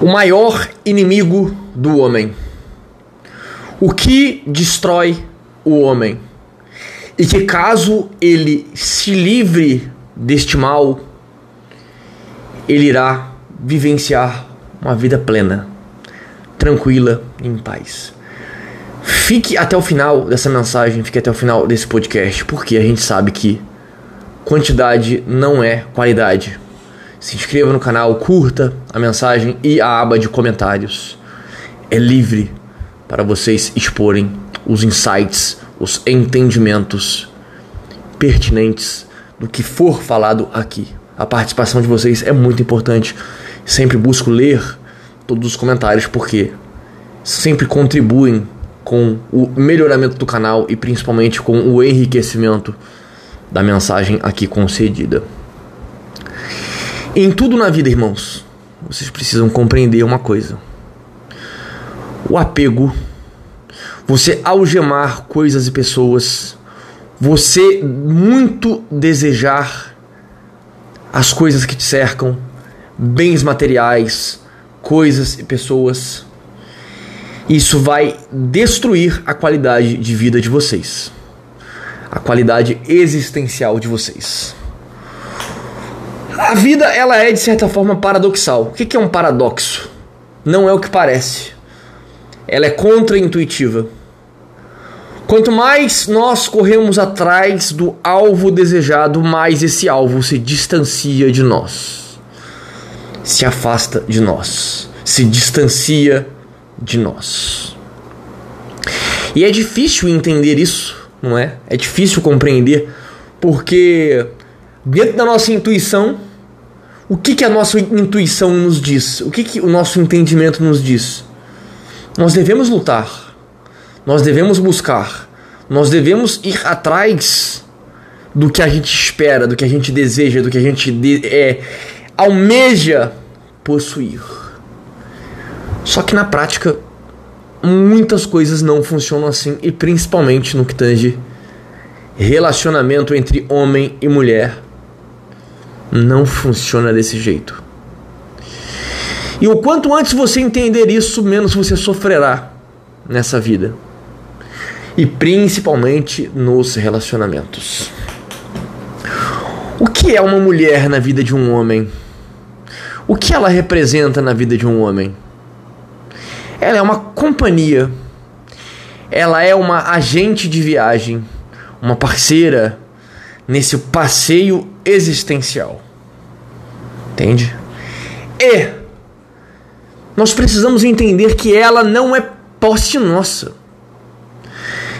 o maior inimigo do homem. O que destrói o homem? E que caso ele se livre deste mal, ele irá vivenciar uma vida plena, tranquila, em paz. Fique até o final dessa mensagem, fique até o final desse podcast, porque a gente sabe que quantidade não é qualidade. Se inscreva no canal, curta a mensagem e a aba de comentários. É livre para vocês exporem os insights, os entendimentos pertinentes do que for falado aqui. A participação de vocês é muito importante. Sempre busco ler todos os comentários porque sempre contribuem com o melhoramento do canal e principalmente com o enriquecimento da mensagem aqui concedida. Em tudo na vida, irmãos, vocês precisam compreender uma coisa: o apego, você algemar coisas e pessoas, você muito desejar as coisas que te cercam, bens materiais, coisas e pessoas. Isso vai destruir a qualidade de vida de vocês, a qualidade existencial de vocês. A vida ela é de certa forma paradoxal. O que é um paradoxo? Não é o que parece. Ela é contra-intuitiva. Quanto mais nós corremos atrás do alvo desejado, mais esse alvo se distancia de nós, se afasta de nós, se distancia de nós. E é difícil entender isso, não é? É difícil compreender, porque dentro da nossa intuição o que, que a nossa intuição nos diz? O que, que o nosso entendimento nos diz? Nós devemos lutar, nós devemos buscar, nós devemos ir atrás do que a gente espera, do que a gente deseja, do que a gente é, almeja possuir. Só que na prática, muitas coisas não funcionam assim, e principalmente no que tange relacionamento entre homem e mulher não funciona desse jeito. E o quanto antes você entender isso, menos você sofrerá nessa vida. E principalmente nos relacionamentos. O que é uma mulher na vida de um homem? O que ela representa na vida de um homem? Ela é uma companhia. Ela é uma agente de viagem, uma parceira nesse passeio existencial. Entende? E nós precisamos entender que ela não é posse nossa.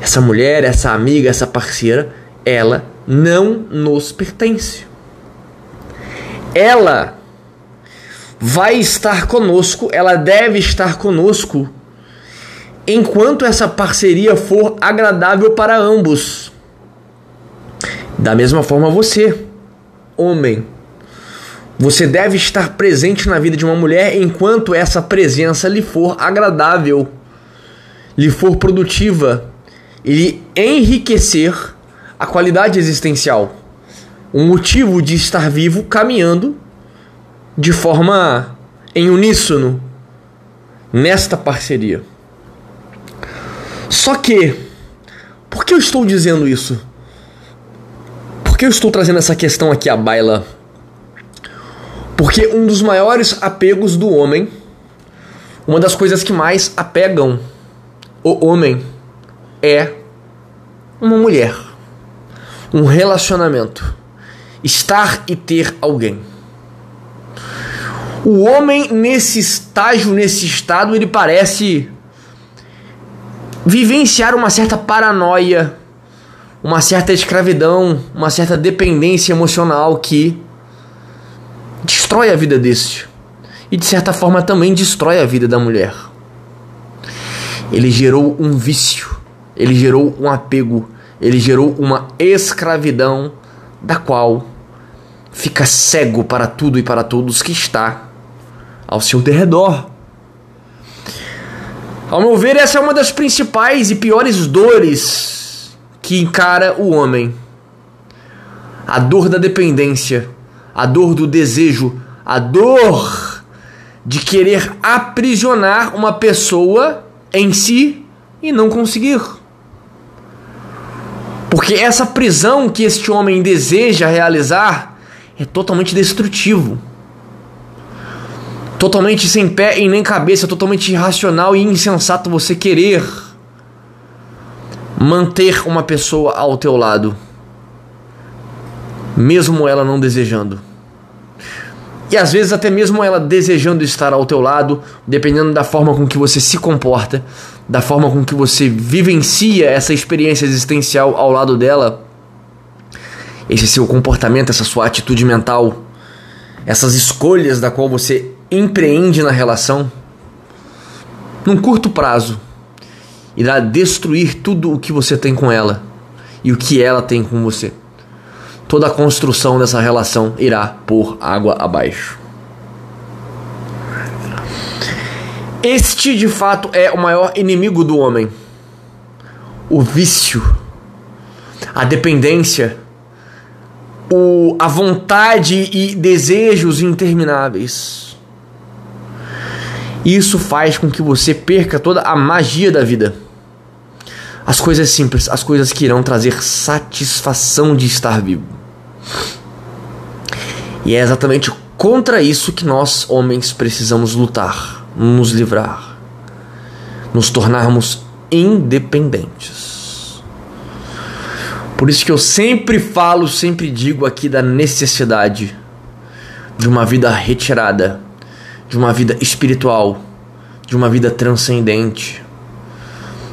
Essa mulher, essa amiga, essa parceira, ela não nos pertence. Ela vai estar conosco, ela deve estar conosco enquanto essa parceria for agradável para ambos. Da mesma forma, você, homem, você deve estar presente na vida de uma mulher enquanto essa presença lhe for agradável, lhe for produtiva e lhe enriquecer a qualidade existencial. Um motivo de estar vivo caminhando de forma em uníssono nesta parceria. Só que, por que eu estou dizendo isso? Que eu estou trazendo essa questão aqui à baila? Porque um dos maiores apegos do homem, uma das coisas que mais apegam o homem é uma mulher, um relacionamento, estar e ter alguém. O homem nesse estágio, nesse estado, ele parece vivenciar uma certa paranoia uma certa escravidão, uma certa dependência emocional que destrói a vida desse. E de certa forma também destrói a vida da mulher. Ele gerou um vício, ele gerou um apego, ele gerou uma escravidão da qual fica cego para tudo e para todos que está ao seu derredor. Ao meu ver, essa é uma das principais e piores dores que encara o homem. A dor da dependência, a dor do desejo, a dor de querer aprisionar uma pessoa em si e não conseguir. Porque essa prisão que este homem deseja realizar é totalmente destrutivo. Totalmente sem pé e nem cabeça, totalmente irracional e insensato você querer manter uma pessoa ao teu lado, mesmo ela não desejando. E às vezes até mesmo ela desejando estar ao teu lado, dependendo da forma com que você se comporta, da forma com que você vivencia essa experiência existencial ao lado dela, esse seu comportamento, essa sua atitude mental, essas escolhas da qual você empreende na relação, num curto prazo, irá destruir tudo o que você tem com ela e o que ela tem com você toda a construção dessa relação irá por água abaixo. Este de fato é o maior inimigo do homem. O vício, a dependência, o, a vontade e desejos intermináveis. Isso faz com que você perca toda a magia da vida. As coisas simples, as coisas que irão trazer satisfação de estar vivo. E é exatamente contra isso que nós, homens, precisamos lutar, nos livrar, nos tornarmos independentes. Por isso que eu sempre falo, sempre digo aqui da necessidade de uma vida retirada, de uma vida espiritual, de uma vida transcendente,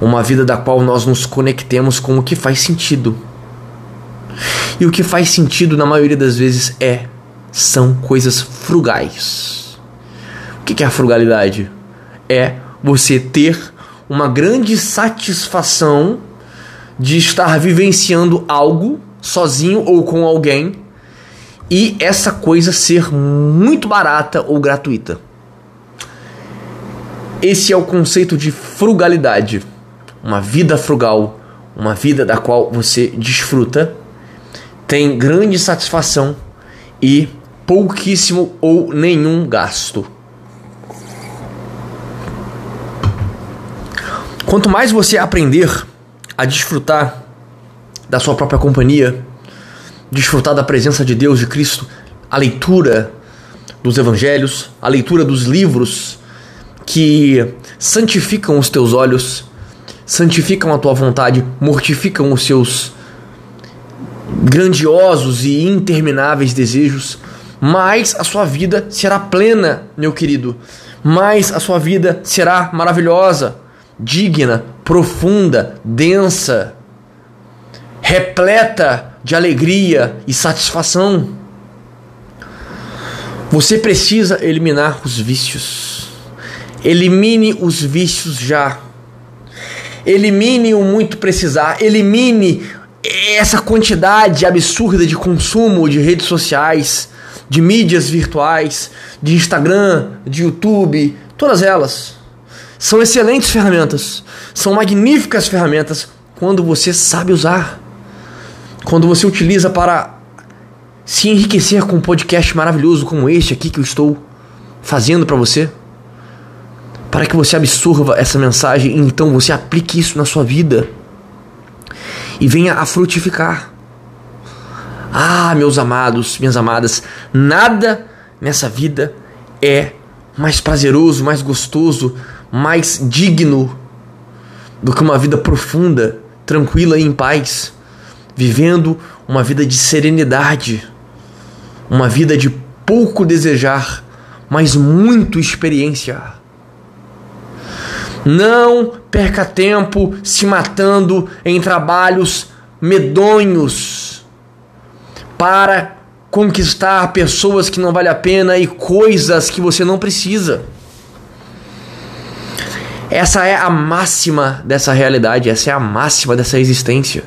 uma vida da qual nós nos conectemos com o que faz sentido e o que faz sentido na maioria das vezes é são coisas frugais. O que é a frugalidade? É você ter uma grande satisfação de estar vivenciando algo sozinho ou com alguém e essa coisa ser muito barata ou gratuita. Esse é o conceito de frugalidade. Uma vida frugal, uma vida da qual você desfruta tem grande satisfação e pouquíssimo ou nenhum gasto. Quanto mais você aprender a desfrutar da sua própria companhia, desfrutar da presença de Deus, de Cristo, a leitura dos evangelhos, a leitura dos livros que santificam os teus olhos, santificam a tua vontade, mortificam os seus grandiosos e intermináveis desejos, mais a sua vida será plena, meu querido. Mais a sua vida será maravilhosa, digna, profunda, densa, repleta de alegria e satisfação. Você precisa eliminar os vícios. Elimine os vícios já. Elimine o muito precisar. Elimine essa quantidade absurda de consumo de redes sociais, de mídias virtuais, de Instagram, de YouTube, todas elas são excelentes ferramentas, são magníficas ferramentas quando você sabe usar, quando você utiliza para se enriquecer com um podcast maravilhoso como este aqui que eu estou fazendo para você, para que você absorva essa mensagem e então você aplique isso na sua vida e venha a frutificar. Ah, meus amados, minhas amadas, nada nessa vida é mais prazeroso, mais gostoso, mais digno do que uma vida profunda, tranquila e em paz, vivendo uma vida de serenidade, uma vida de pouco desejar, mas muito experiência. Não perca tempo se matando em trabalhos medonhos para conquistar pessoas que não vale a pena e coisas que você não precisa. Essa é a máxima dessa realidade, essa é a máxima dessa existência.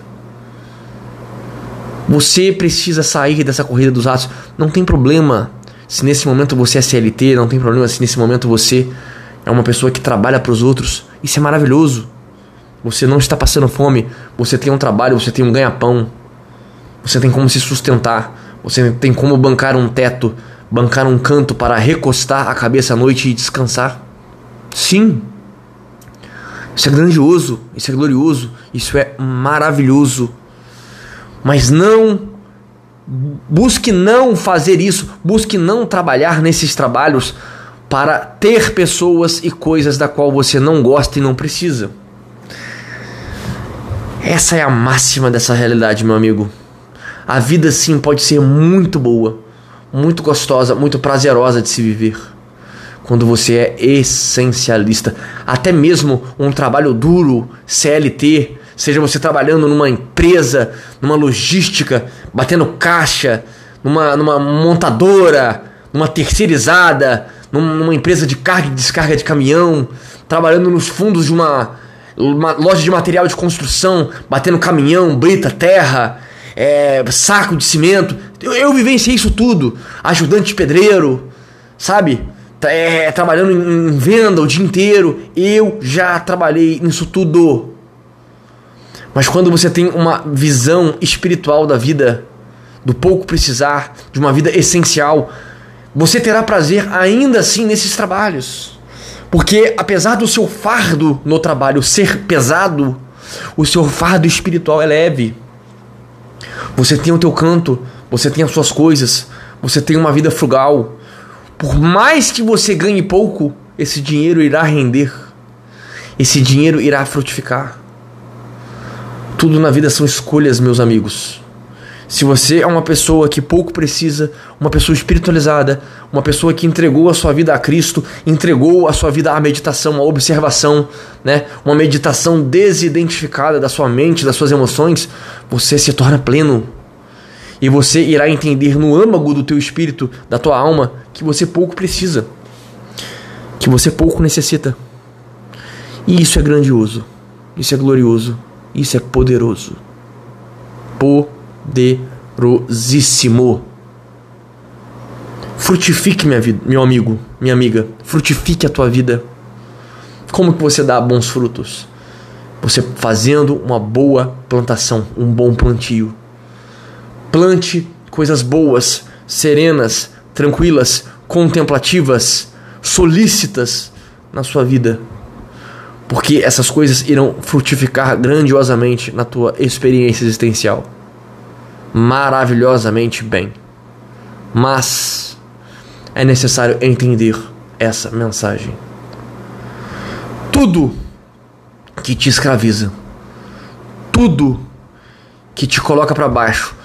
Você precisa sair dessa corrida dos atos. Não tem problema se nesse momento você é CLT, não tem problema se nesse momento você é uma pessoa que trabalha para os outros. Isso é maravilhoso. Você não está passando fome, você tem um trabalho, você tem um ganha-pão, você tem como se sustentar, você tem como bancar um teto bancar um canto para recostar a cabeça à noite e descansar? Sim. Isso é grandioso, isso é glorioso, isso é maravilhoso. Mas não busque não fazer isso, busque não trabalhar nesses trabalhos para ter pessoas e coisas da qual você não gosta e não precisa. Essa é a máxima dessa realidade, meu amigo. A vida sim pode ser muito boa, muito gostosa, muito prazerosa de se viver. Quando você é essencialista, até mesmo um trabalho duro, CLT, seja você trabalhando numa empresa, numa logística, batendo caixa, numa, numa montadora, numa terceirizada, numa empresa de carga e descarga de caminhão, trabalhando nos fundos de uma, uma loja de material de construção, batendo caminhão, brita, terra, é, saco de cimento. Eu, eu vivenciei isso tudo. Ajudante de pedreiro, sabe? É, trabalhando em, em venda o dia inteiro. Eu já trabalhei nisso tudo. Mas quando você tem uma visão espiritual da vida, do pouco precisar, de uma vida essencial, você terá prazer ainda assim nesses trabalhos. Porque apesar do seu fardo no trabalho ser pesado, o seu fardo espiritual é leve. Você tem o teu canto, você tem as suas coisas, você tem uma vida frugal. Por mais que você ganhe pouco, esse dinheiro irá render. Esse dinheiro irá frutificar. Tudo na vida são escolhas, meus amigos. Se você é uma pessoa que pouco precisa, uma pessoa espiritualizada, uma pessoa que entregou a sua vida a Cristo, entregou a sua vida à meditação, à observação, né? Uma meditação desidentificada da sua mente, das suas emoções, você se torna pleno. E você irá entender no âmago do teu espírito, da tua alma, que você pouco precisa, que você pouco necessita. E isso é grandioso, isso é glorioso, isso é poderoso. Poderosíssimo. Frutifique minha vida, meu amigo, minha amiga. Frutifique a tua vida. Como que você dá bons frutos? Você fazendo uma boa plantação, um bom plantio. Plante coisas boas, serenas, tranquilas, contemplativas, solícitas na sua vida. Porque essas coisas irão frutificar grandiosamente na tua experiência existencial maravilhosamente bem. Mas é necessário entender essa mensagem. Tudo que te escraviza, tudo que te coloca para baixo,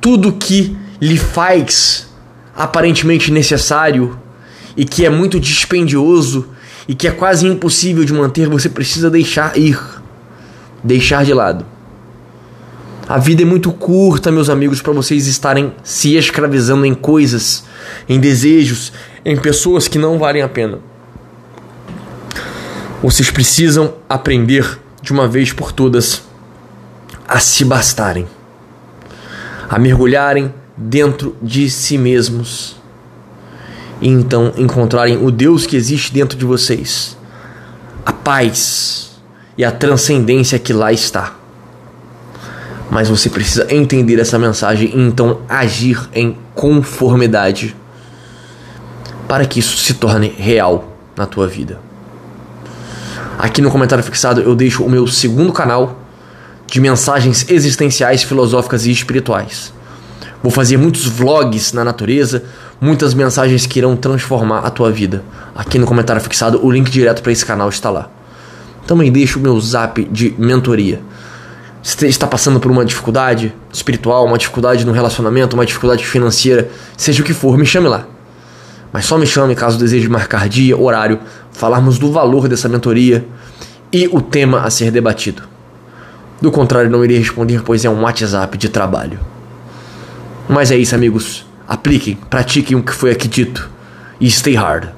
tudo que lhe faz aparentemente necessário e que é muito dispendioso e que é quase impossível de manter, você precisa deixar ir, deixar de lado. A vida é muito curta, meus amigos, para vocês estarem se escravizando em coisas, em desejos, em pessoas que não valem a pena. Vocês precisam aprender de uma vez por todas a se bastarem, a mergulharem dentro de si mesmos e então encontrarem o Deus que existe dentro de vocês, a paz e a transcendência que lá está. Mas você precisa entender essa mensagem e então agir em conformidade para que isso se torne real na tua vida. Aqui no comentário fixado eu deixo o meu segundo canal de mensagens existenciais, filosóficas e espirituais. Vou fazer muitos vlogs na natureza, muitas mensagens que irão transformar a tua vida. Aqui no comentário fixado, o link direto para esse canal está lá. Também deixo o meu zap de mentoria você está passando por uma dificuldade espiritual, uma dificuldade no relacionamento, uma dificuldade financeira, seja o que for, me chame lá. Mas só me chame caso deseje marcar dia, horário, falarmos do valor dessa mentoria e o tema a ser debatido. Do contrário, não irei responder, pois é um WhatsApp de trabalho. Mas é isso, amigos. Apliquem, pratiquem o que foi aqui dito e stay hard.